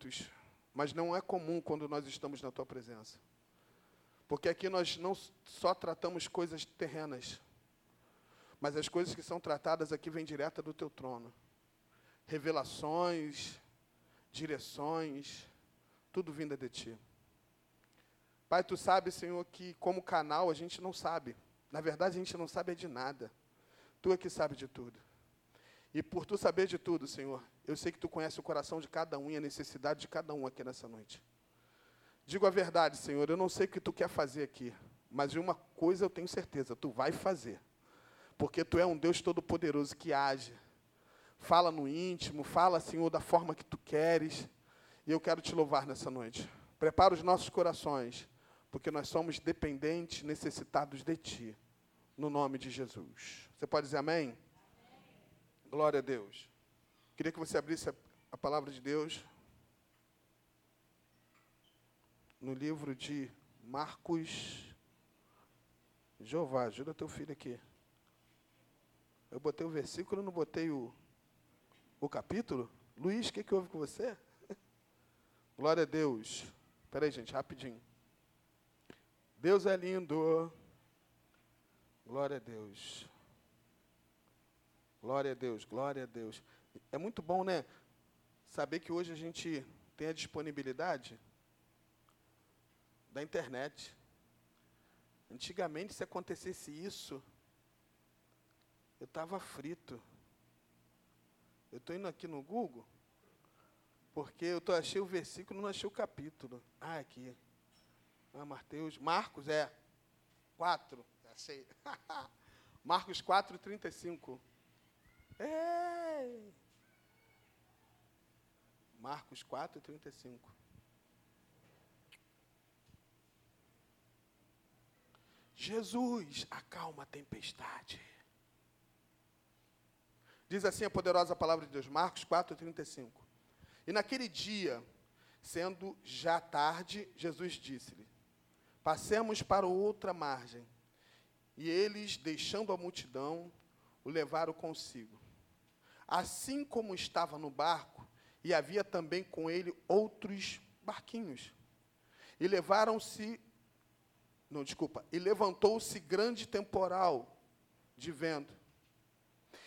muitos, mas não é comum quando nós estamos na tua presença. Porque aqui nós não só tratamos coisas terrenas, mas as coisas que são tratadas aqui vêm direto do teu trono. Revelações, direções, tudo vinda de ti. Pai, tu sabes, Senhor, que como canal a gente não sabe. Na verdade, a gente não sabe de nada. Tu é que sabe de tudo. E por tu saber de tudo, Senhor, eu sei que tu conhece o coração de cada um e a necessidade de cada um aqui nessa noite. Digo a verdade, Senhor, eu não sei o que tu quer fazer aqui, mas de uma coisa eu tenho certeza, tu vai fazer. Porque tu é um Deus todo-poderoso que age. Fala no íntimo, fala, Senhor, da forma que tu queres. E eu quero te louvar nessa noite. Prepara os nossos corações, porque nós somos dependentes, necessitados de ti. No nome de Jesus. Você pode dizer amém? Glória a Deus. Queria que você abrisse a, a palavra de Deus no livro de Marcos. Jeová, ajuda teu filho aqui. Eu botei o versículo, não botei o, o capítulo. Luiz, o que, que houve com você? Glória a Deus. Espera aí, gente, rapidinho. Deus é lindo. Glória a Deus. Glória a Deus, glória a Deus. É muito bom, né? Saber que hoje a gente tem a disponibilidade da internet. Antigamente, se acontecesse isso, eu estava frito. Eu estou indo aqui no Google, porque eu tô, achei o versículo, não achei o capítulo. Ah, aqui. Ah, Mateus. Marcos, é. 4. Achei. Marcos 4, 35. É. Marcos 4, 35. Jesus acalma a tempestade. Diz assim a poderosa palavra de Deus, Marcos 4, 35. E naquele dia, sendo já tarde, Jesus disse-lhe: Passemos para outra margem. E eles, deixando a multidão, o levaram consigo. Assim como estava no barco, e havia também com ele outros barquinhos. E levaram-se não, desculpa. E levantou-se grande temporal de vento.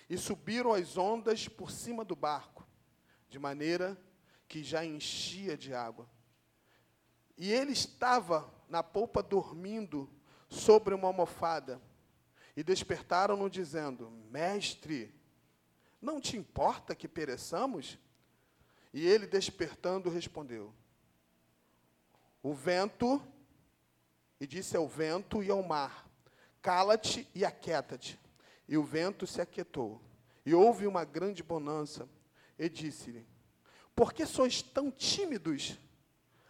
E subiram as ondas por cima do barco, de maneira que já enchia de água. E ele estava na polpa dormindo sobre uma almofada. E despertaram-no, dizendo: Mestre, não te importa que pereçamos? E ele, despertando, respondeu: O vento e disse ao vento e ao mar: Cala-te e aquieta-te. E o vento se aquietou. E houve uma grande bonança. E disse-lhe: Por que sois tão tímidos?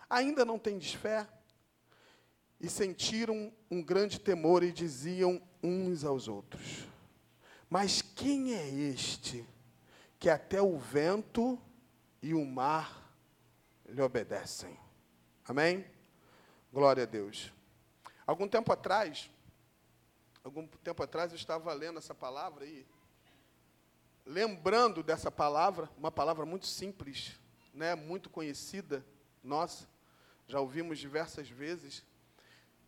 Ainda não tendes fé? E sentiram um grande temor e diziam uns aos outros: Mas quem é este que até o vento e o mar lhe obedecem? Amém? Glória a Deus. Algum tempo atrás, algum tempo atrás eu estava lendo essa palavra e lembrando dessa palavra, uma palavra muito simples, né, muito conhecida, nossa, já ouvimos diversas vezes.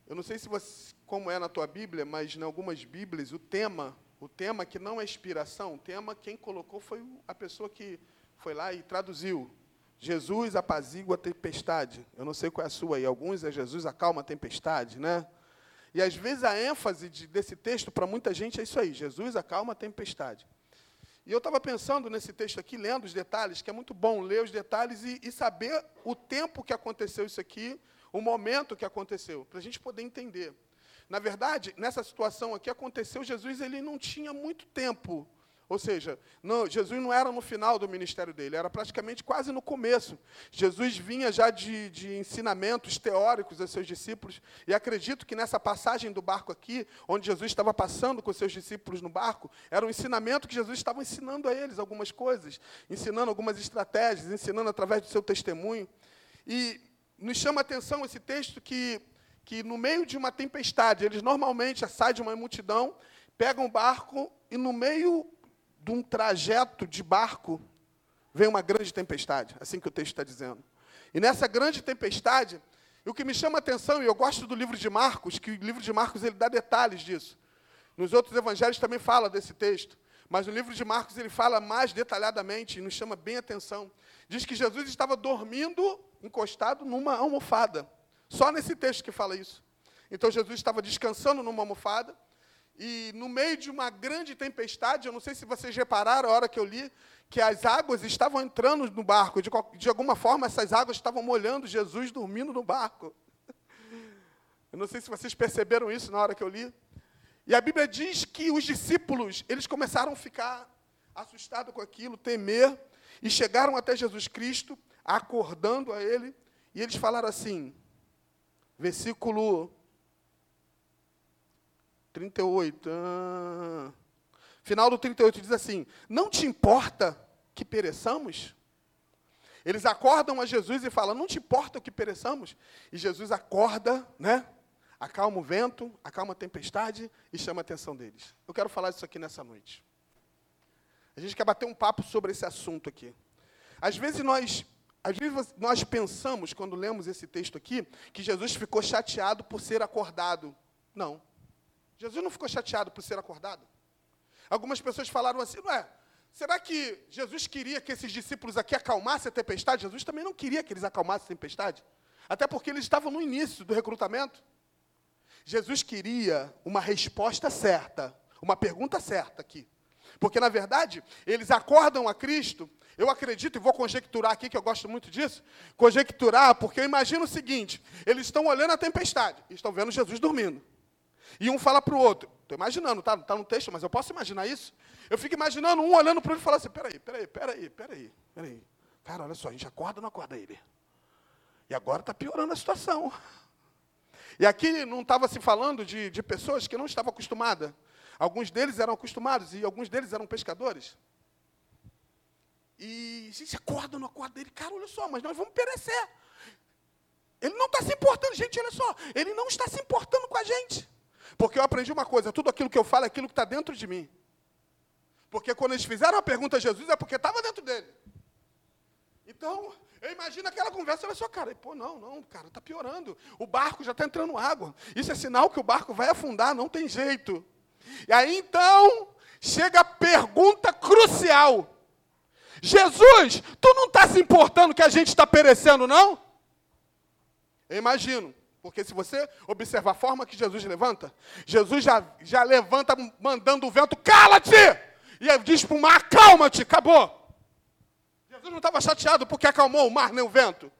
Eu não sei se você, como é na tua Bíblia, mas em algumas Bíblias o tema, o tema que não é inspiração, o tema quem colocou foi a pessoa que foi lá e traduziu. Jesus apazigua a tempestade. Eu não sei qual é a sua aí. Alguns é Jesus acalma a tempestade, né? E às vezes a ênfase de, desse texto para muita gente é isso aí: Jesus acalma a tempestade. E eu estava pensando nesse texto aqui, lendo os detalhes, que é muito bom ler os detalhes e, e saber o tempo que aconteceu isso aqui, o momento que aconteceu, para a gente poder entender. Na verdade, nessa situação aqui aconteceu, Jesus ele não tinha muito tempo ou seja, não, Jesus não era no final do ministério dele, era praticamente quase no começo. Jesus vinha já de, de ensinamentos teóricos a seus discípulos, e acredito que nessa passagem do barco aqui, onde Jesus estava passando com seus discípulos no barco, era um ensinamento que Jesus estava ensinando a eles algumas coisas, ensinando algumas estratégias, ensinando através do seu testemunho. E nos chama a atenção esse texto que, que no meio de uma tempestade, eles normalmente saem de uma multidão, pegam um barco e no meio de um trajeto de barco, vem uma grande tempestade, assim que o texto está dizendo. E nessa grande tempestade, o que me chama a atenção, e eu gosto do livro de Marcos, que o livro de Marcos ele dá detalhes disso. Nos outros evangelhos também fala desse texto, mas no livro de Marcos ele fala mais detalhadamente e nos chama bem a atenção. Diz que Jesus estava dormindo encostado numa almofada. Só nesse texto que fala isso. Então Jesus estava descansando numa almofada e no meio de uma grande tempestade, eu não sei se vocês repararam a hora que eu li, que as águas estavam entrando no barco. De, de alguma forma, essas águas estavam molhando Jesus dormindo no barco. Eu não sei se vocês perceberam isso na hora que eu li. E a Bíblia diz que os discípulos, eles começaram a ficar assustados com aquilo, temer, e chegaram até Jesus Cristo, acordando a ele, e eles falaram assim, versículo 38. Ah, final do 38 diz assim: Não te importa que pereçamos? Eles acordam a Jesus e falam: Não te importa que pereçamos? E Jesus acorda, né? Acalma o vento, acalma a tempestade e chama a atenção deles. Eu quero falar isso aqui nessa noite. A gente quer bater um papo sobre esse assunto aqui. Às vezes nós, às vezes nós pensamos, quando lemos esse texto aqui, que Jesus ficou chateado por ser acordado. Não. Jesus não ficou chateado por ser acordado. Algumas pessoas falaram assim, não é? Será que Jesus queria que esses discípulos aqui acalmassem a tempestade? Jesus também não queria que eles acalmassem a tempestade. Até porque eles estavam no início do recrutamento. Jesus queria uma resposta certa, uma pergunta certa aqui. Porque, na verdade, eles acordam a Cristo. Eu acredito, e vou conjecturar aqui, que eu gosto muito disso. Conjecturar, porque eu imagino o seguinte: eles estão olhando a tempestade estão vendo Jesus dormindo. E um fala para o outro. Estou imaginando, tá, tá no texto, mas eu posso imaginar isso? Eu fico imaginando um olhando para o outro e falando assim: peraí, peraí, peraí, peraí, peraí. Cara, olha só, a gente acorda ou não acorda ele? E agora está piorando a situação. E aqui não estava se falando de, de pessoas que não estavam acostumadas. Alguns deles eram acostumados e alguns deles eram pescadores. E gente acorda ou não acorda ele? Cara, olha só, mas nós vamos perecer. Ele não está se importando, gente, olha só. Ele não está se importando com a gente. Porque eu aprendi uma coisa: tudo aquilo que eu falo é aquilo que está dentro de mim. Porque quando eles fizeram a pergunta a Jesus, é porque estava dentro dele. Então, eu imagino aquela conversa, olha só, cara, e, pô, não, não, cara, está piorando. O barco já está entrando água. Isso é sinal que o barco vai afundar, não tem jeito. E aí então, chega a pergunta crucial. Jesus, tu não está se importando que a gente está perecendo, não? Eu imagino. Porque se você observar a forma que Jesus levanta, Jesus já, já levanta mandando o vento, cala-te! E diz para o mar, calma-te, acabou. Jesus não estava chateado porque acalmou o mar nem o vento.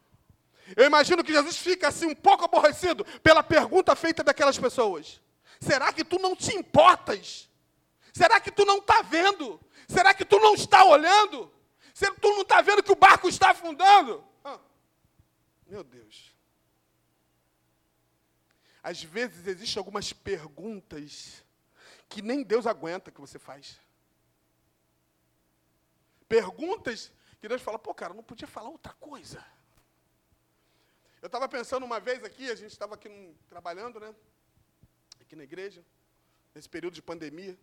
Eu imagino que Jesus fica assim um pouco aborrecido pela pergunta feita daquelas pessoas. Será que tu não te importas? Será que tu não está vendo? Será que tu não está olhando? Será que tu não está vendo que o barco está afundando? Ah, meu Deus. Às vezes existem algumas perguntas que nem Deus aguenta que você faz. Perguntas que Deus fala, pô, cara, não podia falar outra coisa. Eu estava pensando uma vez aqui, a gente estava aqui trabalhando, né? Aqui na igreja, nesse período de pandemia.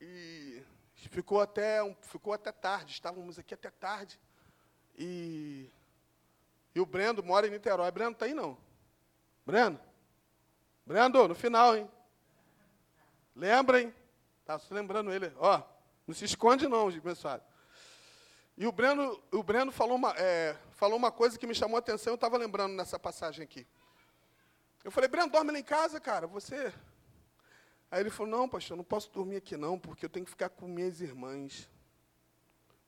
E ficou até, ficou até tarde, estávamos aqui até tarde. E, e o Brendo mora em Niterói. Brendo está aí não? Breno? Brendo, no final, hein? Lembra, hein? Tá se lembrando ele. Ó, não se esconde não, abençoado. E o Breno, o Breno falou, uma, é, falou uma coisa que me chamou a atenção, eu estava lembrando nessa passagem aqui. Eu falei, Breno, dorme lá em casa, cara, você... Aí ele falou, não, pastor, não posso dormir aqui não, porque eu tenho que ficar com minhas irmãs.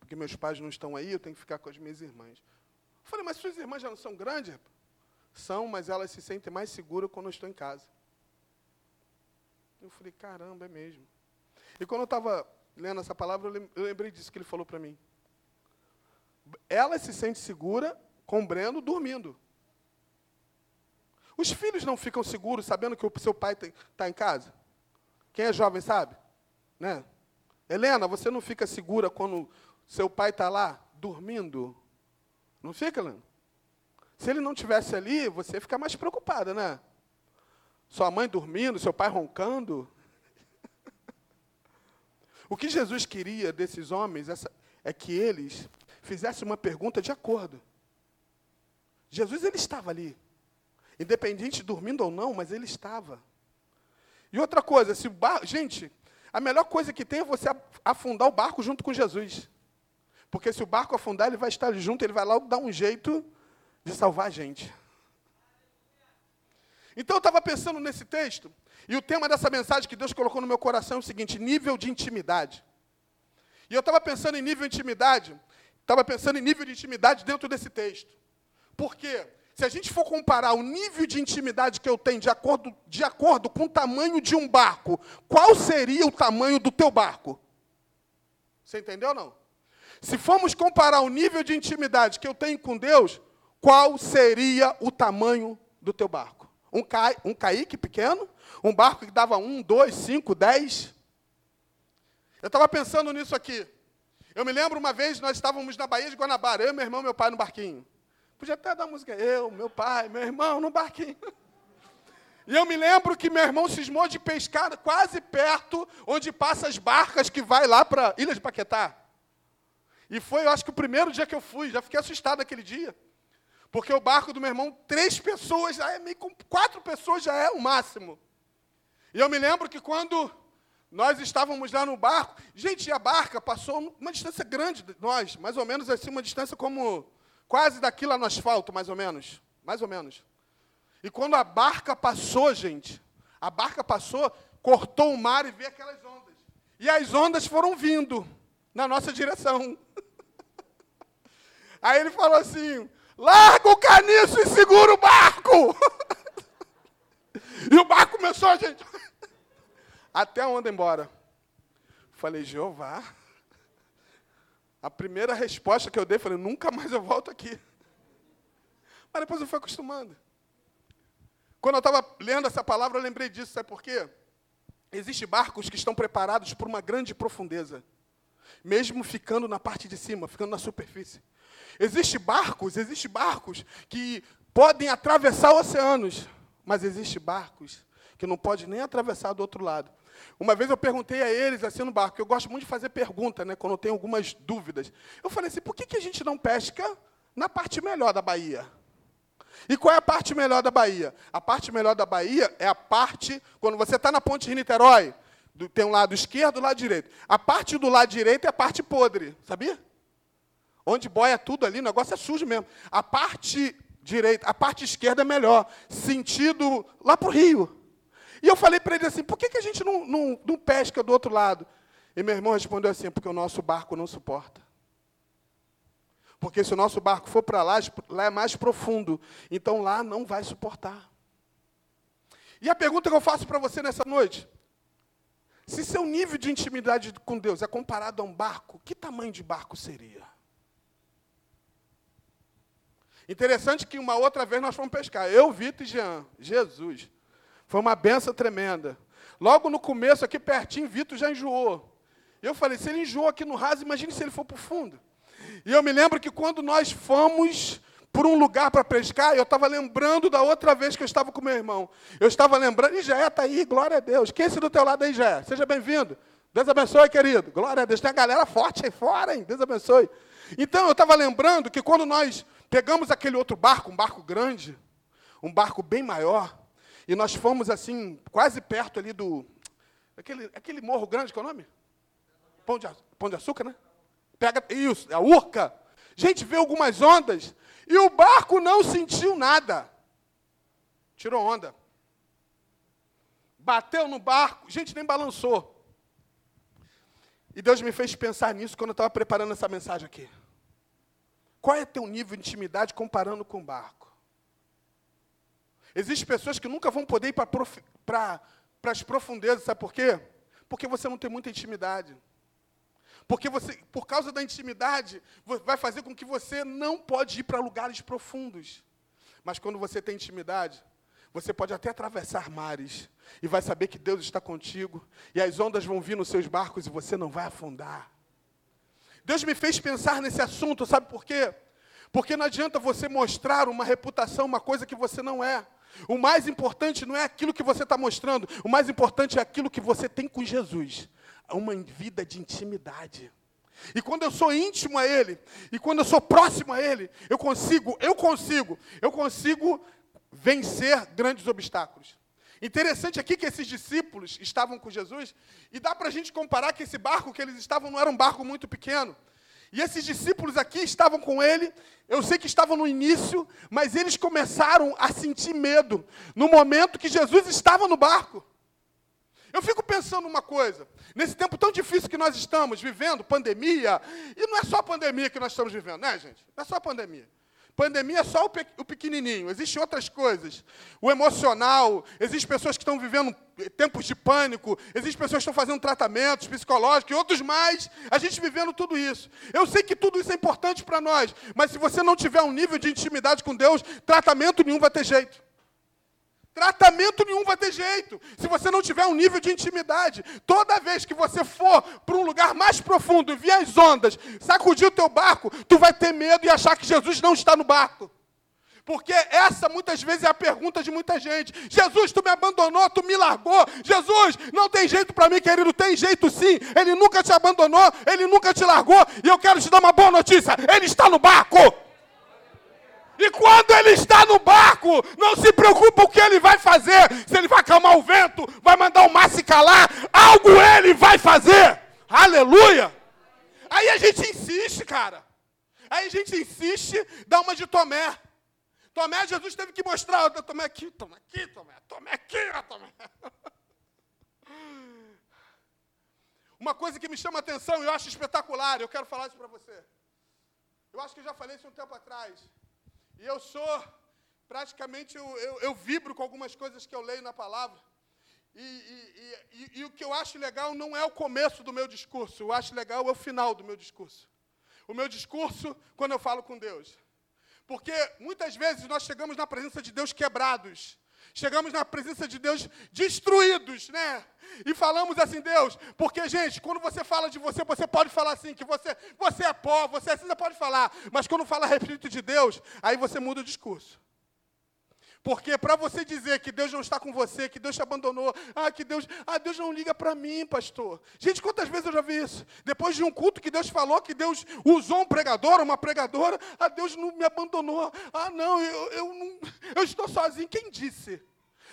Porque meus pais não estão aí, eu tenho que ficar com as minhas irmãs. Eu falei, mas suas irmãs já não são grandes, são, mas elas se sentem mais seguras quando eu estou em casa. Eu falei, caramba, é mesmo. E quando eu estava lendo essa palavra, eu lembrei disso que ele falou para mim. Ela se sente segura com o Breno dormindo. Os filhos não ficam seguros sabendo que o seu pai está em casa? Quem é jovem sabe? Né? Helena, você não fica segura quando seu pai está lá dormindo? Não fica, Helena? Se ele não tivesse ali, você fica mais preocupada, né? Sua mãe dormindo, seu pai roncando. o que Jesus queria desses homens é que eles fizessem uma pergunta de acordo. Jesus ele estava ali. Independente de dormindo ou não, mas ele estava. E outra coisa, se o barco, gente, a melhor coisa que tem é você afundar o barco junto com Jesus. Porque se o barco afundar, ele vai estar junto, ele vai logo dar um jeito de salvar a gente. Então eu estava pensando nesse texto, e o tema dessa mensagem que Deus colocou no meu coração é o seguinte: nível de intimidade. E eu estava pensando em nível de intimidade, estava pensando em nível de intimidade dentro desse texto. Por quê? Se a gente for comparar o nível de intimidade que eu tenho de acordo, de acordo com o tamanho de um barco, qual seria o tamanho do teu barco? Você entendeu ou não? Se formos comparar o nível de intimidade que eu tenho com Deus, qual seria o tamanho do teu barco? Um, ca... um caique pequeno? Um barco que dava um, dois, cinco, dez? Eu estava pensando nisso aqui. Eu me lembro uma vez, nós estávamos na Baía de Guanabara, eu, meu irmão e meu pai no barquinho. Podia até dar música, eu, meu pai, meu irmão no barquinho. E eu me lembro que meu irmão cismou de pescar quase perto onde passam as barcas que vai lá para Ilha de Paquetá. E foi, eu acho que o primeiro dia que eu fui, já fiquei assustado aquele dia. Porque o barco do meu irmão, três pessoas, já é meio quatro pessoas já é o máximo. E eu me lembro que quando nós estávamos lá no barco, gente, a barca passou uma distância grande de nós, mais ou menos assim, uma distância como Quase daqui lá no asfalto, mais ou menos. Mais ou menos. E quando a barca passou, gente, a barca passou, cortou o mar e veio aquelas ondas. E as ondas foram vindo na nossa direção. Aí ele falou assim: larga o caniço e segura o barco. e o barco começou, gente, até a onda embora. Falei, Jeová. A primeira resposta que eu dei, falei, nunca mais eu volto aqui. Mas depois eu fui acostumando. Quando eu estava lendo essa palavra, eu lembrei disso, sabe por quê? Existem barcos que estão preparados por uma grande profundeza, mesmo ficando na parte de cima, ficando na superfície. Existem barcos, existem barcos que podem atravessar oceanos, mas existem barcos que não podem nem atravessar do outro lado. Uma vez eu perguntei a eles, assim, no barco, eu gosto muito de fazer pergunta, né, quando eu tenho algumas dúvidas. Eu falei assim, por que, que a gente não pesca na parte melhor da Bahia? E qual é a parte melhor da Bahia? A parte melhor da Bahia é a parte, quando você está na ponte de Niterói, tem um lado esquerdo e um lado direito. A parte do lado direito é a parte podre, sabia? Onde boia tudo ali, o negócio é sujo mesmo. A parte direita, a parte esquerda é melhor, sentido lá para o rio. E eu falei para ele assim: por que, que a gente não, não, não pesca do outro lado? E meu irmão respondeu assim: porque o nosso barco não suporta. Porque se o nosso barco for para lá, lá é mais profundo. Então lá não vai suportar. E a pergunta que eu faço para você nessa noite: se seu nível de intimidade com Deus é comparado a um barco, que tamanho de barco seria? Interessante que uma outra vez nós fomos pescar. Eu, Vitor e Jean. Jesus. Foi uma benção tremenda. Logo no começo, aqui pertinho, Vitor já enjoou. Eu falei, se ele enjoou aqui no raso, imagine se ele for para o fundo. E eu me lembro que quando nós fomos por um lugar para pescar, eu estava lembrando da outra vez que eu estava com meu irmão. Eu estava lembrando, e Jé está aí, glória a Deus. Quem é esse do teu lado aí, Jé? Seja bem-vindo. Deus abençoe, querido. Glória a Deus. Tem a galera forte aí fora, hein? Deus abençoe. Então, eu estava lembrando que quando nós pegamos aquele outro barco, um barco grande, um barco bem maior, e nós fomos assim, quase perto ali do. Aquele, aquele morro grande, qual é o nome? Pão de, Pão de Açúcar, né? Pega. Isso, a Urca. Gente, vê algumas ondas e o barco não sentiu nada. Tirou onda. Bateu no barco, gente, nem balançou. E Deus me fez pensar nisso quando eu estava preparando essa mensagem aqui. Qual é teu nível de intimidade comparando com o barco? Existem pessoas que nunca vão poder ir para as profundezas, sabe por quê? Porque você não tem muita intimidade. Porque você, por causa da intimidade, vai fazer com que você não pode ir para lugares profundos. Mas quando você tem intimidade, você pode até atravessar mares e vai saber que Deus está contigo e as ondas vão vir nos seus barcos e você não vai afundar. Deus me fez pensar nesse assunto, sabe por quê? Porque não adianta você mostrar uma reputação, uma coisa que você não é. O mais importante não é aquilo que você está mostrando, o mais importante é aquilo que você tem com Jesus. Uma vida de intimidade. E quando eu sou íntimo a Ele, e quando eu sou próximo a Ele, eu consigo, eu consigo, eu consigo vencer grandes obstáculos. Interessante aqui que esses discípulos estavam com Jesus, e dá para a gente comparar que esse barco que eles estavam não era um barco muito pequeno. E esses discípulos aqui estavam com ele, eu sei que estavam no início, mas eles começaram a sentir medo no momento que Jesus estava no barco. Eu fico pensando uma coisa, nesse tempo tão difícil que nós estamos vivendo, pandemia, e não é só a pandemia que nós estamos vivendo, né, gente? Não é só a pandemia. Pandemia é só o, pe o pequenininho, existem outras coisas. O emocional, existem pessoas que estão vivendo tempos de pânico, existem pessoas que estão fazendo tratamentos psicológicos e outros mais. A gente vivendo tudo isso. Eu sei que tudo isso é importante para nós, mas se você não tiver um nível de intimidade com Deus, tratamento nenhum vai ter jeito. Tratamento nenhum vai ter jeito. Se você não tiver um nível de intimidade, toda vez que você for para um lugar mais profundo e vir as ondas, sacudir o teu barco, tu vai ter medo e achar que Jesus não está no barco. Porque essa muitas vezes é a pergunta de muita gente. Jesus, tu me abandonou, tu me largou. Jesus, não tem jeito para mim, querido, tem jeito sim. Ele nunca te abandonou, ele nunca te largou. E eu quero te dar uma boa notícia: ele está no barco. E quando ele está no barco, não se preocupa o que ele vai fazer. Se ele vai acalmar o vento, vai mandar o mar se calar, algo ele vai fazer. Aleluia! Aí a gente insiste, cara. Aí a gente insiste, dá uma de Tomé. Tomé, Jesus teve que mostrar, Tomé aqui, Tomé aqui, Tomé, Tomé aqui, Tomé. Uma coisa que me chama a atenção e eu acho espetacular, eu quero falar isso para você. Eu acho que eu já falei isso um tempo atrás. E eu sou, praticamente, eu, eu, eu vibro com algumas coisas que eu leio na palavra. E, e, e, e, o que eu acho legal não é o começo do meu discurso, eu acho legal é o final do meu discurso. O meu discurso quando eu falo com Deus. Porque muitas vezes nós chegamos na presença de Deus quebrados, chegamos na presença de Deus destruídos, né? E falamos assim, Deus, porque, gente, quando você fala de você, você pode falar assim, que você, você é pó, você é cinza, pode falar. Mas quando fala a respeito de Deus, aí você muda o discurso. Porque para você dizer que Deus não está com você, que Deus te abandonou, ah, que Deus, ah, Deus não liga para mim, pastor. Gente, quantas vezes eu já vi isso? Depois de um culto que Deus falou que Deus usou um pregador, uma pregadora, ah, Deus não me abandonou. Ah, não, eu, eu, não, eu estou sozinho. Quem disse?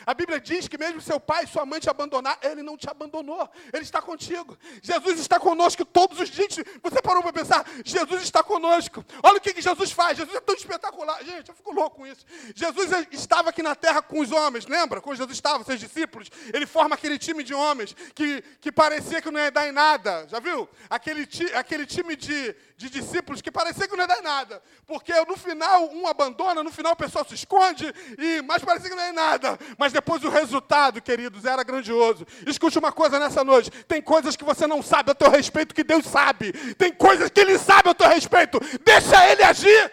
A Bíblia diz que mesmo seu pai e sua mãe te abandonar, ele não te abandonou. Ele está contigo. Jesus está conosco todos os dias. Você parou para pensar? Jesus está conosco. Olha o que, que Jesus faz. Jesus é tão espetacular. Gente, eu fico louco com isso. Jesus estava aqui na terra com os homens, lembra? Quando Jesus estava, seus discípulos. Ele forma aquele time de homens que, que parecia que não ia dar em nada. Já viu? Aquele, ti, aquele time de, de discípulos que parecia que não ia dar nada. Porque no final um abandona, no final o pessoal se esconde, e mas parecia que não ia nada. Mas depois o resultado, queridos, era grandioso. Escute uma coisa nessa noite: tem coisas que você não sabe a teu respeito que Deus sabe. Tem coisas que Ele sabe a teu respeito. Deixa Ele agir.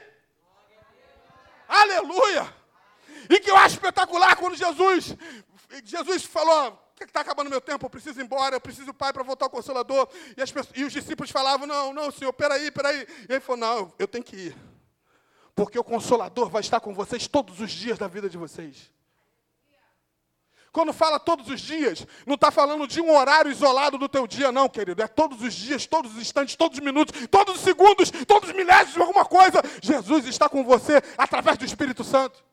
Aleluia! E que eu acho espetacular quando Jesus, Jesus falou, está acabando meu tempo, eu preciso ir embora, eu preciso do Pai para voltar ao Consolador. E, as pessoas, e os discípulos falavam, não, não, Senhor, peraí, peraí. E ele falou, não, eu tenho que ir. Porque o Consolador vai estar com vocês todos os dias da vida de vocês. Quando fala todos os dias, não está falando de um horário isolado do teu dia, não, querido. É todos os dias, todos os instantes, todos os minutos, todos os segundos, todos os milésimos de alguma coisa. Jesus está com você através do Espírito Santo.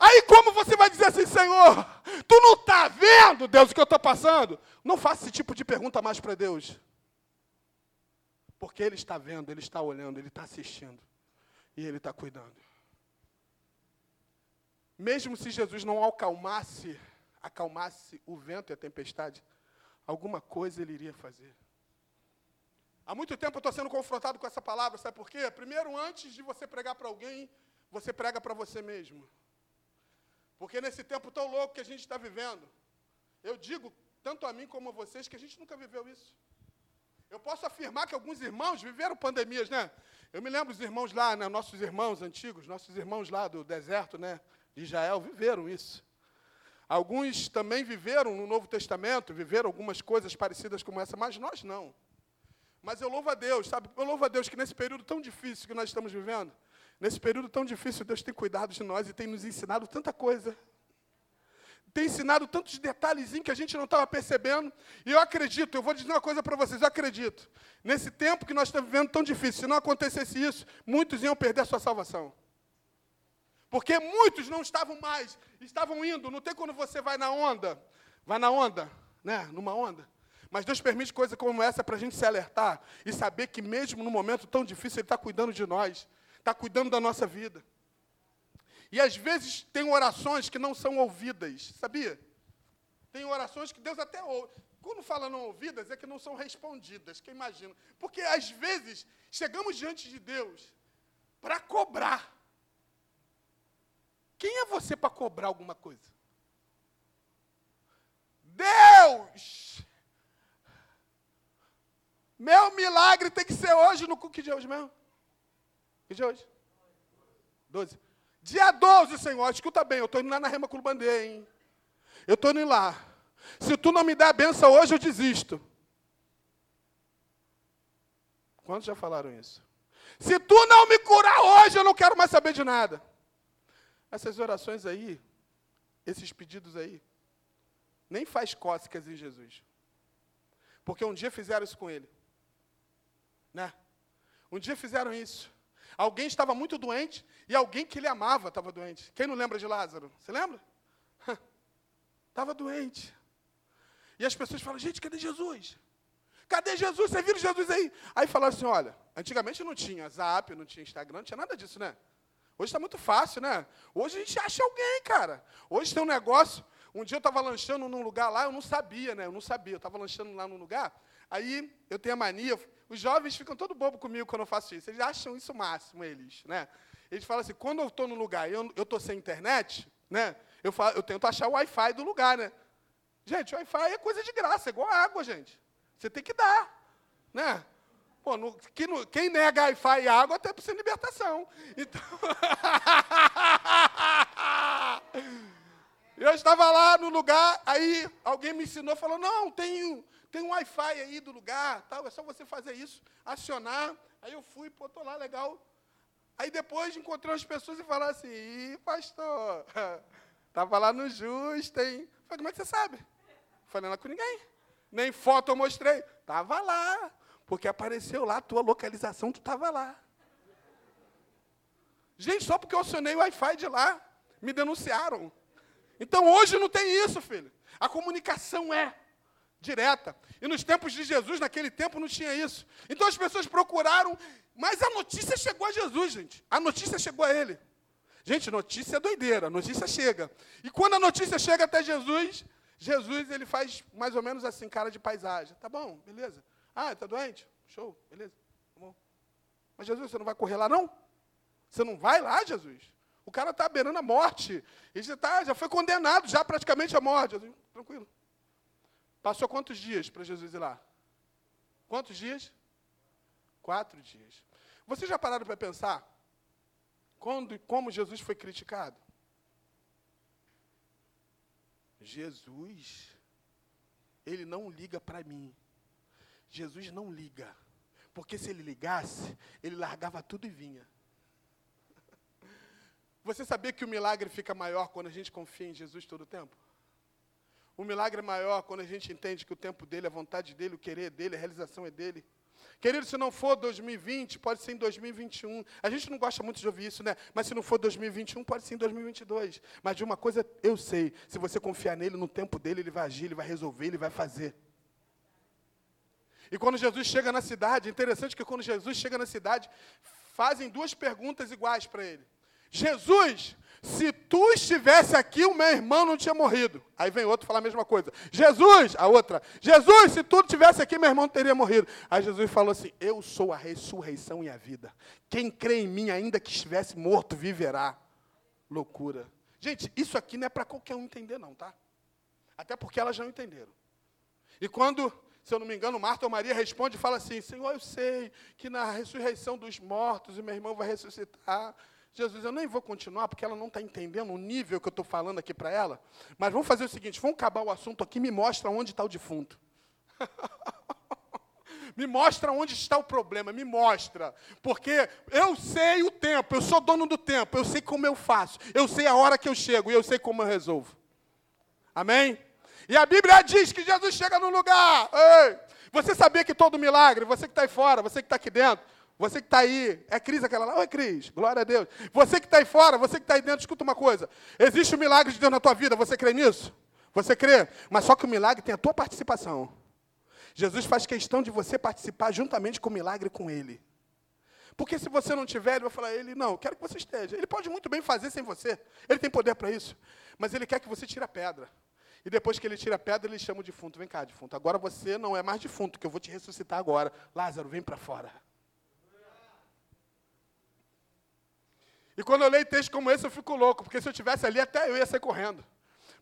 Aí como você vai dizer assim, Senhor, tu não está vendo, Deus, o que eu estou passando? Não faça esse tipo de pergunta mais para Deus. Porque Ele está vendo, Ele está olhando, Ele está assistindo. E Ele está cuidando. Mesmo se Jesus não acalmasse, acalmasse o vento e a tempestade, alguma coisa Ele iria fazer. Há muito tempo eu estou sendo confrontado com essa palavra, sabe por quê? Primeiro, antes de você pregar para alguém, você prega para você mesmo. Porque nesse tempo tão louco que a gente está vivendo, eu digo, tanto a mim como a vocês, que a gente nunca viveu isso. Eu posso afirmar que alguns irmãos viveram pandemias, né? Eu me lembro dos irmãos lá, né, nossos irmãos antigos, nossos irmãos lá do deserto, né, de Israel, viveram isso. Alguns também viveram no Novo Testamento, viveram algumas coisas parecidas como essa, mas nós não. Mas eu louvo a Deus, sabe? Eu louvo a Deus que nesse período tão difícil que nós estamos vivendo, Nesse período tão difícil, Deus tem cuidado de nós e tem nos ensinado tanta coisa. tem ensinado tantos detalhezinhos que a gente não estava percebendo. E eu acredito, eu vou dizer uma coisa para vocês, eu acredito. Nesse tempo que nós estamos vivendo tão difícil, se não acontecesse isso, muitos iam perder a sua salvação. Porque muitos não estavam mais, estavam indo. Não tem quando você vai na onda, vai na onda, né? Numa onda. Mas Deus permite coisa como essa para a gente se alertar e saber que mesmo no momento tão difícil Ele está cuidando de nós, está cuidando da nossa vida. E às vezes tem orações que não são ouvidas, sabia? Tem orações que Deus até ouve. Quando fala não ouvidas, é que não são respondidas, que imagina. Porque às vezes chegamos diante de Deus para cobrar. Quem é você para cobrar alguma coisa? Deus! Meu milagre tem que ser hoje no que de hoje mesmo? Que de hoje? 12. Dia 12, Senhor, escuta bem, eu estou indo lá na Rema Clubandê, hein? Eu estou indo lá. Se tu não me der a benção hoje, eu desisto. Quantos já falaram isso? Se tu não me curar hoje, eu não quero mais saber de nada. Essas orações aí, esses pedidos aí, nem faz cócegas em Jesus. Porque um dia fizeram isso com ele. Né? Um dia fizeram isso. Alguém estava muito doente e alguém que ele amava estava doente. Quem não lembra de Lázaro? Você lembra? Estava doente. E as pessoas falam, gente, cadê Jesus? Cadê Jesus? Você viu Jesus aí? Aí falaram assim, olha, antigamente não tinha Zap, não tinha Instagram, não tinha nada disso, né? Hoje está muito fácil, né? Hoje a gente acha alguém, cara. Hoje tem um negócio. Um dia eu estava lanchando num lugar lá, eu não sabia, né? Eu não sabia. Eu estava lanchando lá num lugar. Aí eu tenho a mania, os jovens ficam todo bobo comigo quando eu faço isso. Eles acham isso o máximo, eles, né? Eles falam assim, quando eu estou no lugar e eu estou sem internet, né? Eu, falo, eu tento achar o Wi-Fi do lugar, né? Gente, o Wi-Fi é coisa de graça, é igual água, gente. Você tem que dar, né? Pô, no, quem, no, quem nega Wi-Fi e água até precisa de libertação. Então... eu estava lá no lugar, aí alguém me ensinou, falou, não, tem tem um Wi-Fi aí do lugar, tal, é só você fazer isso, acionar. Aí eu fui, pô, tô lá, legal. Aí depois encontrei as pessoas e falaram assim, Ih, pastor, estava lá no Justo, hein? Falei, como é que você sabe? Falei, não com ninguém. Nem foto eu mostrei. Estava lá, porque apareceu lá a tua localização, tu estava lá. Gente, só porque eu acionei o Wi-Fi de lá, me denunciaram. Então hoje não tem isso, filho. A comunicação é direta. E nos tempos de Jesus, naquele tempo, não tinha isso. Então as pessoas procuraram, mas a notícia chegou a Jesus, gente. A notícia chegou a ele. Gente, notícia é doideira, notícia chega. E quando a notícia chega até Jesus, Jesus ele faz mais ou menos assim, cara de paisagem. Tá bom, beleza. Ah, está doente? Show, beleza. Tá bom. Mas Jesus, você não vai correr lá, não? Você não vai lá, Jesus? O cara está beirando a morte. Ele já, tá, já foi condenado, já praticamente à morte. Jesus, tranquilo. Passou quantos dias para Jesus ir lá? Quantos dias? Quatro dias. Vocês já pararam para pensar quando, como Jesus foi criticado? Jesus, ele não liga para mim. Jesus não liga. Porque se ele ligasse, ele largava tudo e vinha. Você sabia que o milagre fica maior quando a gente confia em Jesus todo o tempo? O milagre é maior quando a gente entende que o tempo dele, a vontade dele, o querer dele, a realização é dele. Querido, se não for 2020, pode ser em 2021. A gente não gosta muito de ouvir isso, né? Mas se não for 2021, pode ser em 2022. Mas de uma coisa eu sei: se você confiar nele, no tempo dele, ele vai agir, ele vai resolver, ele vai fazer. E quando Jesus chega na cidade, interessante que quando Jesus chega na cidade, fazem duas perguntas iguais para ele: Jesus, se tu estivesse aqui, o meu irmão não tinha morrido. Aí vem outro falar a mesma coisa. Jesus, a outra, Jesus, se tu estivesse aqui, meu irmão não teria morrido. Aí Jesus falou assim: Eu sou a ressurreição e a vida. Quem crê em mim, ainda que estivesse morto, viverá. Loucura. Gente, isso aqui não é para qualquer um entender, não, tá? Até porque elas já entenderam. E quando, se eu não me engano, Marta ou Maria responde e fala assim: Senhor, eu sei que na ressurreição dos mortos o meu irmão vai ressuscitar. Jesus, eu nem vou continuar, porque ela não está entendendo o nível que eu estou falando aqui para ela. Mas vamos fazer o seguinte: vamos acabar o assunto aqui, me mostra onde está o defunto. me mostra onde está o problema, me mostra. Porque eu sei o tempo, eu sou dono do tempo, eu sei como eu faço, eu sei a hora que eu chego e eu sei como eu resolvo. Amém? E a Bíblia diz que Jesus chega no lugar. Ei, você sabia que todo milagre, você que está aí fora, você que está aqui dentro, você que está aí, é Cris aquela lá? Oi, Cris, glória a Deus. Você que está aí fora, você que está aí dentro, escuta uma coisa. Existe um milagre de Deus na tua vida, você crê nisso? Você crê? Mas só que o milagre tem a tua participação. Jesus faz questão de você participar juntamente com o milagre com Ele. Porque se você não tiver, ele vai falar ele, não, quero que você esteja. Ele pode muito bem fazer sem você. Ele tem poder para isso. Mas ele quer que você tire a pedra. E depois que ele tira a pedra, ele chama o defunto. Vem cá, defunto. Agora você não é mais defunto, que eu vou te ressuscitar agora. Lázaro, vem para fora. E quando eu leio texto como esse, eu fico louco, porque se eu tivesse ali, até eu ia sair correndo.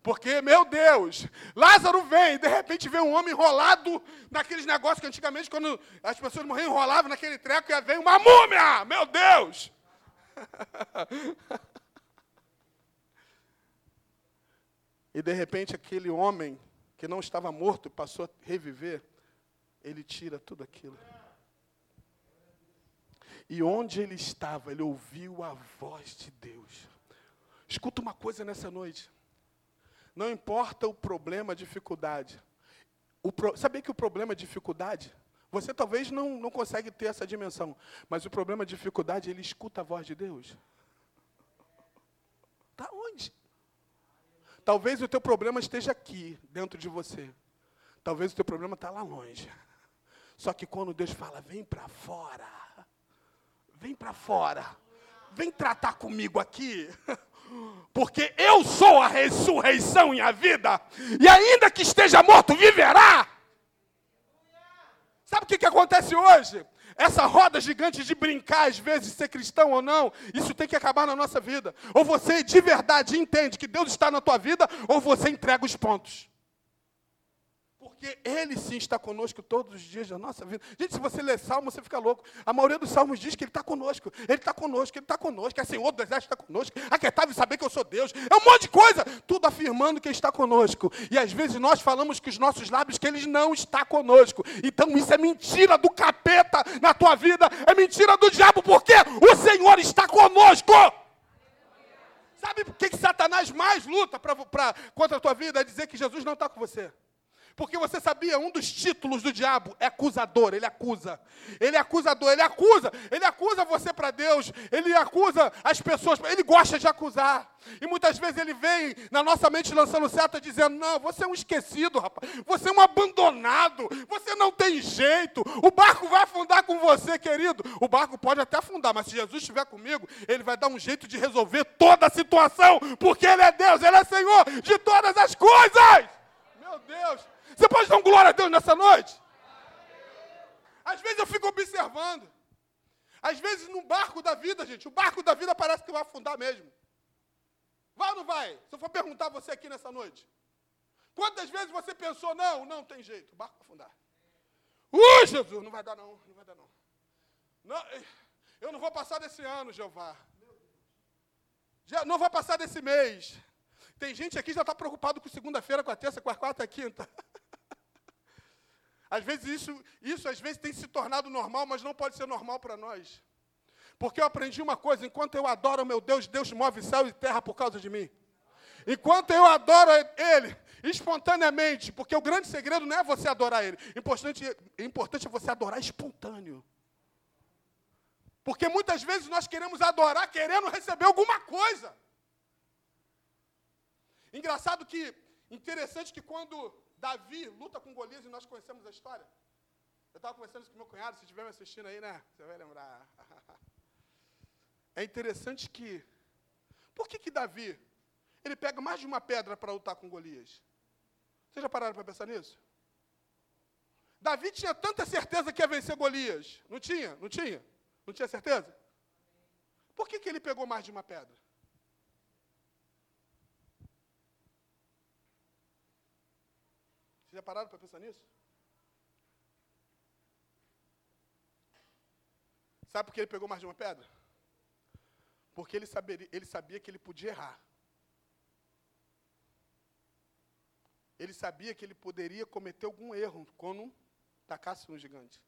Porque, meu Deus, Lázaro vem, e de repente vem um homem enrolado naqueles negócios que antigamente, quando as pessoas morriam, enrolavam naquele treco, e vem uma múmia! Meu Deus! e de repente aquele homem que não estava morto passou a reviver, ele tira tudo aquilo. E onde ele estava, ele ouviu a voz de Deus. Escuta uma coisa nessa noite. Não importa o problema, a dificuldade. O pro... Sabia que o problema é dificuldade? Você talvez não, não consegue ter essa dimensão, mas o problema é dificuldade, ele escuta a voz de Deus. Está onde? Talvez o teu problema esteja aqui, dentro de você. Talvez o teu problema está lá longe. Só que quando Deus fala, vem para fora, vem para fora, vem tratar comigo aqui, porque eu sou a ressurreição e a vida, e ainda que esteja morto, viverá. Sabe o que, que acontece hoje? Essa roda gigante de brincar, às vezes, ser cristão ou não, isso tem que acabar na nossa vida. Ou você de verdade entende que Deus está na tua vida, ou você entrega os pontos. Porque Ele sim está conosco todos os dias da nossa vida. Gente, se você ler Salmo, você fica louco. A maioria dos Salmos diz que Ele está conosco. Ele está conosco, Ele está conosco. É Senhor do Exército está conosco. Aquietável saber que eu sou Deus. É um monte de coisa. Tudo afirmando que Ele está conosco. E às vezes nós falamos com os nossos lábios que Ele não está conosco. Então isso é mentira do capeta na tua vida. É mentira do diabo, porque o Senhor está conosco. Sabe por que, que Satanás mais luta pra, pra, contra a tua vida? É dizer que Jesus não está com você. Porque você sabia, um dos títulos do diabo é acusador, ele acusa. Ele é acusador, ele acusa, ele acusa você para Deus, ele acusa as pessoas, ele gosta de acusar. E muitas vezes ele vem na nossa mente lançando seta dizendo: Não, você é um esquecido, rapaz, você é um abandonado, você não tem jeito, o barco vai afundar com você, querido. O barco pode até afundar, mas se Jesus estiver comigo, ele vai dar um jeito de resolver toda a situação, porque ele é Deus, ele é Senhor de todas as coisas. Meu Deus. Você pode dar um glória a Deus nessa noite? Às vezes eu fico observando. Às vezes no barco da vida, gente, o barco da vida parece que vai afundar mesmo. Vai ou não vai? Se eu for perguntar a você aqui nessa noite. Quantas vezes você pensou, não, não tem jeito, o barco vai afundar. Ui, Jesus, não vai dar não, não vai dar não. não eu não vou passar desse ano, Jeová. Já, não vou passar desse mês. Tem gente aqui que já está preocupado com segunda-feira, com a terça, com a quarta, a quinta. Às vezes isso, isso às vezes tem se tornado normal, mas não pode ser normal para nós. Porque eu aprendi uma coisa, enquanto eu adoro meu Deus, Deus move céu e terra por causa de mim. Enquanto eu adoro Ele, espontaneamente, porque o grande segredo não é você adorar Ele. Importante, importante é você adorar espontâneo. Porque muitas vezes nós queremos adorar querendo receber alguma coisa. Engraçado que, interessante que quando Davi luta com Golias, e nós conhecemos a história. Eu estava conversando isso com meu cunhado, se estiver me assistindo aí, né? Você vai lembrar. É interessante que. Por que, que Davi ele pega mais de uma pedra para lutar com Golias? Vocês já pararam para pensar nisso? Davi tinha tanta certeza que ia vencer Golias. Não tinha? Não tinha? Não tinha certeza? Por que, que ele pegou mais de uma pedra? Já pararam para pensar nisso? Sabe por que ele pegou mais de uma pedra? Porque ele, saberia, ele sabia que ele podia errar. Ele sabia que ele poderia cometer algum erro quando tacasse no gigante.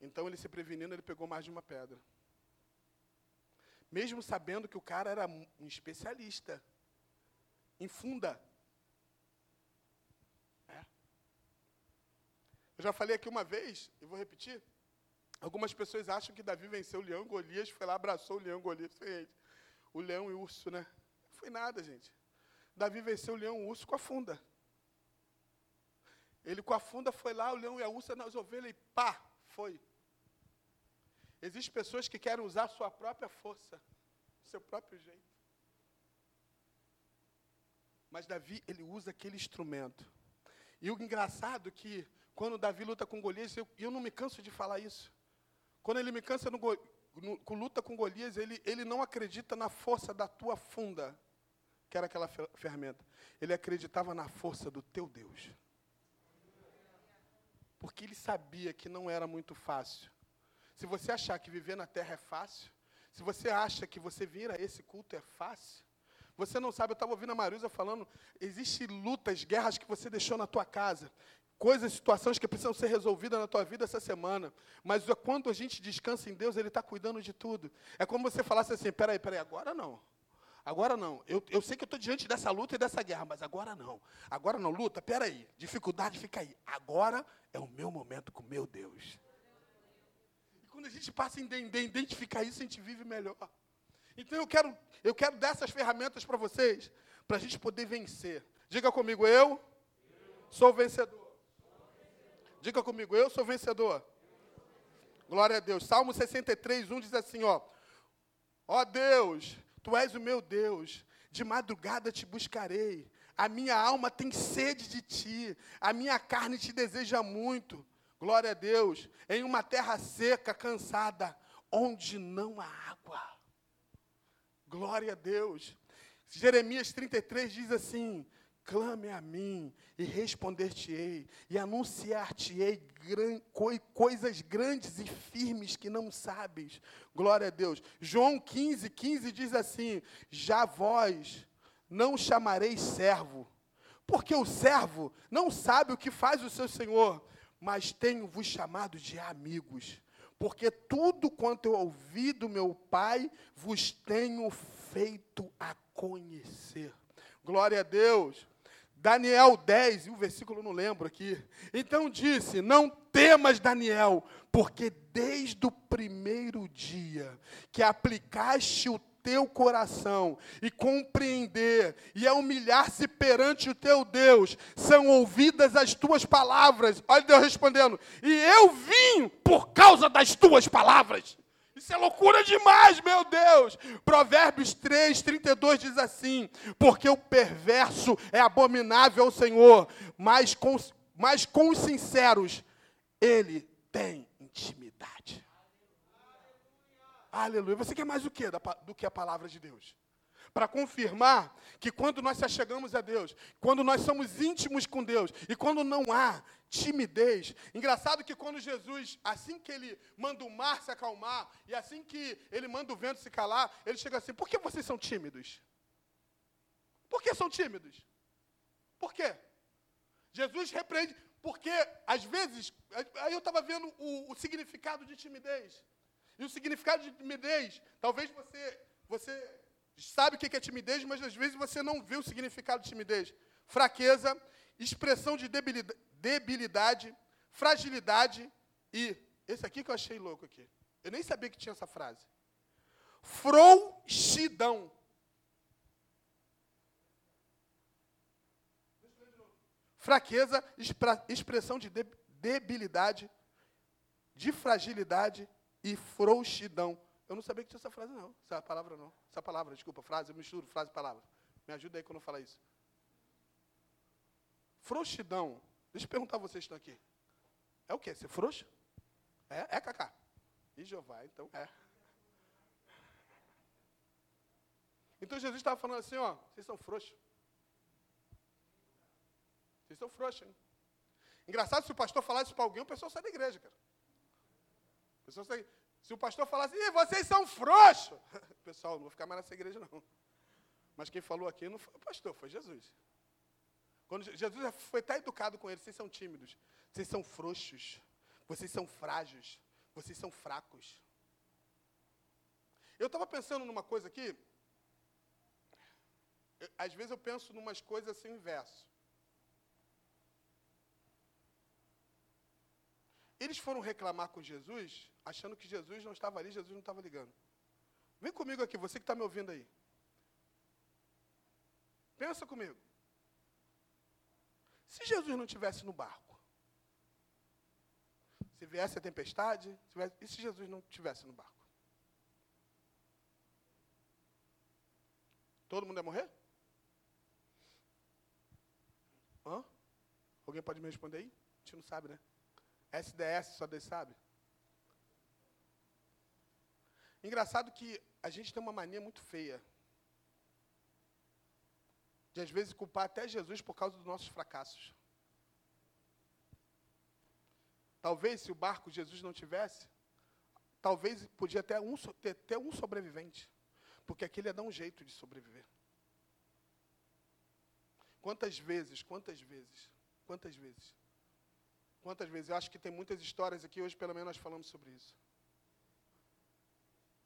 Então, ele se prevenindo, ele pegou mais de uma pedra. Mesmo sabendo que o cara era um especialista em funda. Eu já falei aqui uma vez, e vou repetir. Algumas pessoas acham que Davi venceu o leão Golias, foi lá, abraçou o leão Golias. Foi o leão e o urso, né? Não foi nada, gente. Davi venceu o leão e o urso com a funda. Ele com a funda foi lá, o leão e a ursa nas ovelhas e pá, foi. Existem pessoas que querem usar sua própria força, seu próprio jeito. Mas Davi, ele usa aquele instrumento. E o engraçado é que quando Davi luta com Golias, eu, eu não me canso de falar isso. Quando ele me cansa no, no, luta com Golias, ele, ele não acredita na força da tua funda, que era aquela ferramenta. Ele acreditava na força do teu Deus. Porque ele sabia que não era muito fácil. Se você achar que viver na terra é fácil, se você acha que você vir a esse culto é fácil, você não sabe, eu estava ouvindo a Marusa falando, existem lutas, guerras que você deixou na tua casa, coisas, situações que precisam ser resolvidas na tua vida essa semana. Mas é quando a gente descansa em Deus, Ele está cuidando de tudo. É como você falasse assim: peraí, peraí, agora não. Agora não. Eu, eu sei que eu estou diante dessa luta e dessa guerra, mas agora não. Agora não, luta, peraí. Dificuldade fica aí. Agora é o meu momento com meu Deus. E quando a gente passa a identificar isso, a gente vive melhor. Então eu quero, eu quero dar essas ferramentas para vocês, para a gente poder vencer. Diga comigo, eu sou vencedor. Diga comigo, eu sou vencedor. Glória a Deus. Salmo 63, 1 diz assim, ó. Ó Deus, Tu és o meu Deus, de madrugada te buscarei. A minha alma tem sede de ti, a minha carne te deseja muito. Glória a Deus. Em uma terra seca, cansada, onde não há água. Glória a Deus. Jeremias 33 diz assim: clame a mim e responder-te-ei, e anunciar-te-ei gran, coisas grandes e firmes que não sabes. Glória a Deus. João 15, 15 diz assim: Já vós não chamareis servo, porque o servo não sabe o que faz o seu senhor, mas tenho-vos chamado de amigos, porque tudo quanto eu ouvi do meu Pai vos tenho feito a conhecer. Glória a Deus. Daniel 10, e o versículo não lembro aqui. Então disse: Não temas, Daniel, porque desde o primeiro dia que aplicaste o teu coração e compreender e a humilhar-se perante o teu Deus, são ouvidas as tuas palavras. Olha Deus respondendo: E eu vim por causa das tuas palavras. Isso é loucura demais, meu Deus. Provérbios 3, 32 diz assim: Porque o perverso é abominável ao Senhor, mas com, mas com os sinceros ele tem intimidade. Aleluia. Você quer mais o que do que a palavra de Deus? Para confirmar que quando nós se achegamos a Deus, quando nós somos íntimos com Deus e quando não há timidez. Engraçado que quando Jesus, assim que ele manda o mar se acalmar e assim que ele manda o vento se calar, ele chega assim: por que vocês são tímidos? Por que são tímidos? Por quê? Jesus repreende, porque às vezes, aí eu estava vendo o, o significado de timidez. E o significado de timidez, talvez você, você sabe o que é timidez, mas às vezes você não vê o significado de timidez. Fraqueza, expressão de debilidade, fragilidade e. Esse aqui que eu achei louco aqui. Eu nem sabia que tinha essa frase. Frouxidão. Fraqueza, expressão de debilidade, de fragilidade e frouxidão. Eu não sabia que tinha essa frase, não. Essa palavra, não. Essa palavra, desculpa, frase, eu misturo frase e palavra. Me ajuda aí quando eu falar isso. Frouxidão. Deixa eu perguntar a vocês que estão aqui. É o quê? Ser frouxo? É? É, Cacá? E Jeová, então é. Então Jesus estava falando assim, ó, vocês são frouxos. Vocês são frouxos, hein? Engraçado se o pastor falasse isso para alguém, o pessoal sai da igreja, cara. O pessoal sai. Se o pastor falasse, Ih, vocês são frouxos, pessoal, não vou ficar mais nessa igreja, não. Mas quem falou aqui não foi o pastor, foi Jesus. Quando Jesus foi até educado com eles, vocês são tímidos, vocês são frouxos, vocês são frágeis, vocês são fracos. Eu estava pensando numa coisa aqui, às vezes eu penso em umas coisas assim, inverso. Eles foram reclamar com Jesus, achando que Jesus não estava ali, Jesus não estava ligando. Vem comigo aqui, você que está me ouvindo aí. Pensa comigo. Se Jesus não tivesse no barco, se viesse a tempestade, se viesse, e se Jesus não tivesse no barco? Todo mundo ia morrer? Hã? Alguém pode me responder aí? A gente não sabe, né? SDS, só Deus sabe. Engraçado que a gente tem uma mania muito feia de às vezes culpar até Jesus por causa dos nossos fracassos. Talvez se o barco Jesus não tivesse, talvez podia ter um, ter, ter um sobrevivente, porque aquele ia dar um jeito de sobreviver. Quantas vezes, quantas vezes, quantas vezes, quantas vezes, eu acho que tem muitas histórias aqui, hoje pelo menos nós falamos sobre isso.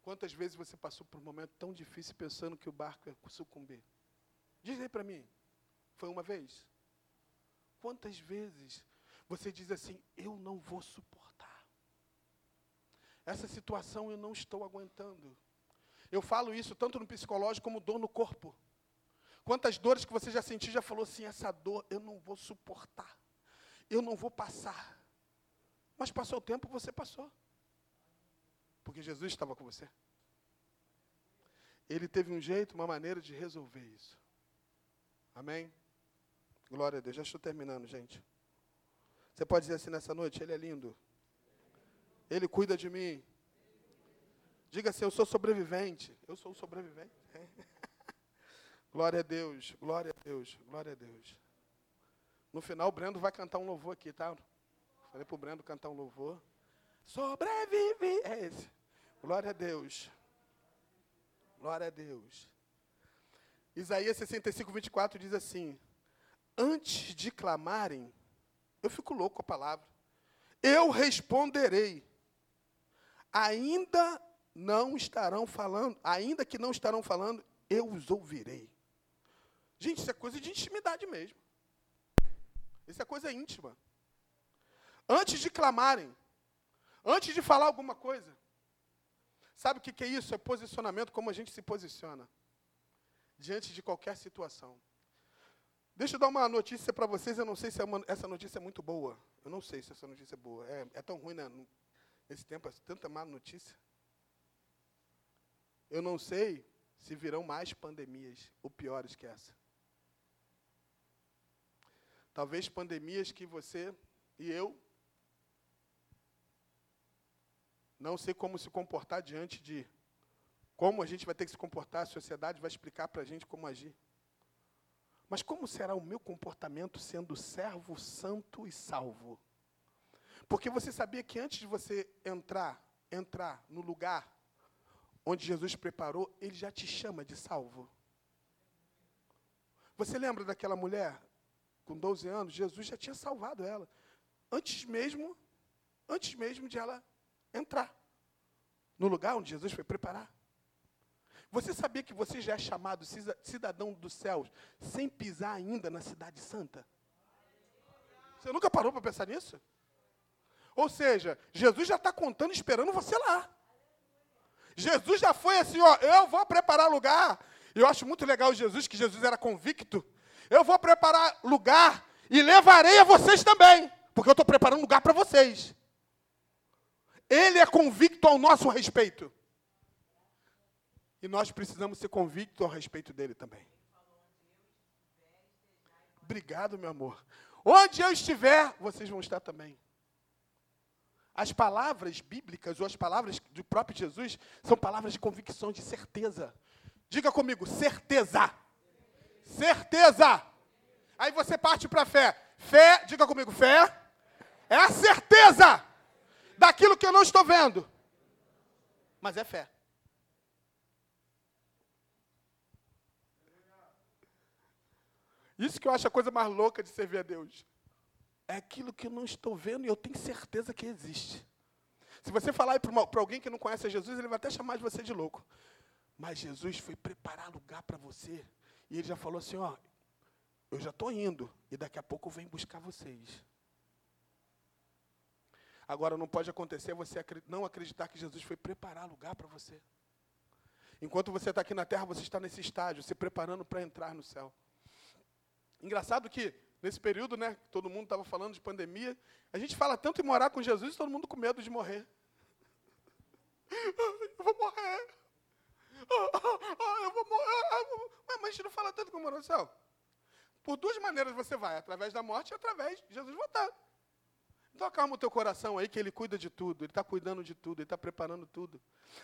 Quantas vezes você passou por um momento tão difícil pensando que o barco ia sucumbir? Diz aí para mim, foi uma vez? Quantas vezes você diz assim, eu não vou suportar. Essa situação eu não estou aguentando. Eu falo isso tanto no psicológico como dor no corpo. Quantas dores que você já sentiu, já falou assim, essa dor eu não vou suportar. Eu não vou passar. Mas passou o tempo, você passou. Porque Jesus estava com você. Ele teve um jeito, uma maneira de resolver isso. Amém? Glória a Deus. Já estou terminando, gente. Você pode dizer assim nessa noite: Ele é lindo. Ele cuida de mim. Diga assim: Eu sou sobrevivente. Eu sou sobrevivente. glória a Deus, glória a Deus, glória a Deus. No final, o Brendo vai cantar um louvor aqui, tá? Falei para o Brendo cantar um louvor. Sobrevive. É esse. Glória a Deus. Glória a Deus. Isaías 65, 24 diz assim: Antes de clamarem, eu fico louco com a palavra. Eu responderei. Ainda não estarão falando, ainda que não estarão falando, eu os ouvirei. Gente, isso é coisa de intimidade mesmo. Isso é coisa íntima. Antes de clamarem, antes de falar alguma coisa, sabe o que é isso? É posicionamento, como a gente se posiciona diante de qualquer situação. Deixa eu dar uma notícia para vocês. Eu não sei se é uma, essa notícia é muito boa. Eu não sei se essa notícia é boa. É, é tão ruim, né? Nesse tempo, tanta má notícia. Eu não sei se virão mais pandemias ou piores que essa. Talvez pandemias que você e eu não sei como se comportar diante de como a gente vai ter que se comportar, a sociedade vai explicar para a gente como agir. Mas como será o meu comportamento sendo servo santo e salvo? Porque você sabia que antes de você entrar, entrar no lugar onde Jesus preparou, ele já te chama de salvo. Você lembra daquela mulher com 12 anos? Jesus já tinha salvado ela antes mesmo, antes mesmo de ela entrar no lugar onde Jesus foi preparar. Você sabia que você já é chamado cidadão dos céus sem pisar ainda na cidade santa? Você nunca parou para pensar nisso? Ou seja, Jesus já está contando, esperando você lá. Jesus já foi assim, ó, eu vou preparar lugar. Eu acho muito legal Jesus, que Jesus era convicto. Eu vou preparar lugar e levarei a vocês também, porque eu estou preparando lugar para vocês. Ele é convicto ao nosso respeito. E nós precisamos ser convictos a respeito dele também. Obrigado, meu amor. Onde eu estiver, vocês vão estar também. As palavras bíblicas ou as palavras do próprio Jesus são palavras de convicção, de certeza. Diga comigo, certeza. Certeza. Aí você parte para a fé. Fé, diga comigo, fé é a certeza daquilo que eu não estou vendo. Mas é fé. Isso que eu acho a coisa mais louca de servir a Deus. É aquilo que eu não estou vendo e eu tenho certeza que existe. Se você falar para alguém que não conhece Jesus, ele vai até chamar de você de louco. Mas Jesus foi preparar lugar para você. E ele já falou assim: ó, eu já estou indo. E daqui a pouco eu venho buscar vocês. Agora, não pode acontecer você não acreditar que Jesus foi preparar lugar para você. Enquanto você está aqui na terra, você está nesse estágio, se preparando para entrar no céu. Engraçado que, nesse período, né, todo mundo estava falando de pandemia, a gente fala tanto em morar com Jesus, todo mundo com medo de morrer. Eu vou morrer. Eu vou morrer. Mas a gente não fala tanto como no céu. Por duas maneiras você vai, através da morte e através de Jesus voltar. Então acalma o teu coração aí que Ele cuida de tudo, Ele está cuidando de tudo, Ele está preparando tudo.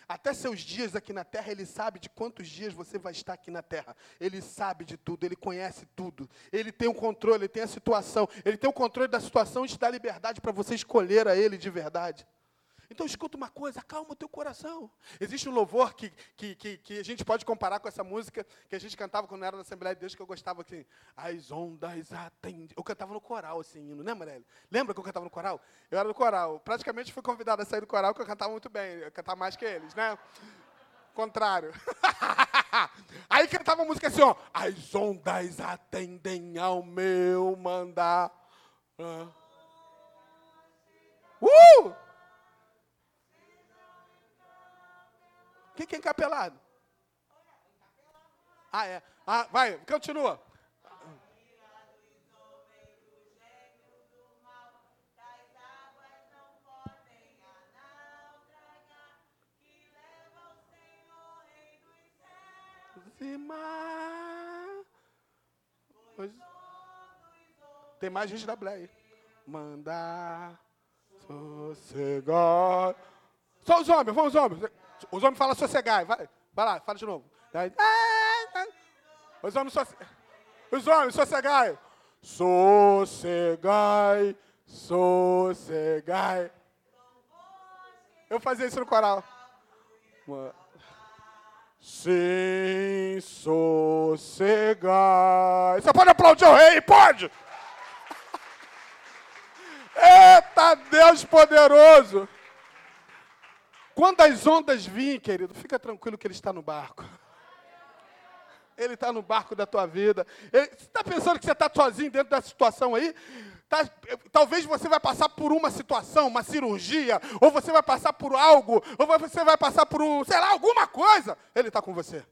Até seus dias aqui na terra, Ele sabe de quantos dias você vai estar aqui na terra. Ele sabe de tudo, Ele conhece tudo. Ele tem o controle, Ele tem a situação. Ele tem o controle da situação e te dá liberdade para você escolher a Ele de verdade. Então escuta uma coisa, acalma o teu coração. Existe um louvor que, que, que, que, a gente pode comparar com essa música que a gente cantava quando era da Assembleia de Deus, que eu gostava assim, as ondas atendem. Eu cantava no coral esse hino, né, Marelli? Lembra que eu cantava no coral? Eu era do coral. Praticamente fui convidado a sair do coral, porque eu cantava muito bem. Eu cantava mais que eles, né? Contrário. Aí cantava a música assim, ó. As ondas atendem ao meu mandar. Uh! Quem que é encapelado? Ah, é. Ah, vai, continua. Tem mais gente da Bleia. Mandar sossegar. Só os homens, vamos os homens. Os homens falam sossegai. Vai, vai lá, fala de novo. Os homens sossegai. Os homens sossegai. Sossegai, sossegai. Eu fazia isso no coral. Sim, sossegai. Você pode aplaudir o rei? Pode! Eita Deus poderoso! Quando as ondas virem, querido, fica tranquilo que Ele está no barco. Ele está no barco da tua vida. Ele, você está pensando que você está sozinho dentro da situação aí? Tá, talvez você vai passar por uma situação, uma cirurgia, ou você vai passar por algo, ou você vai passar por, um, sei lá, alguma coisa. Ele está com você.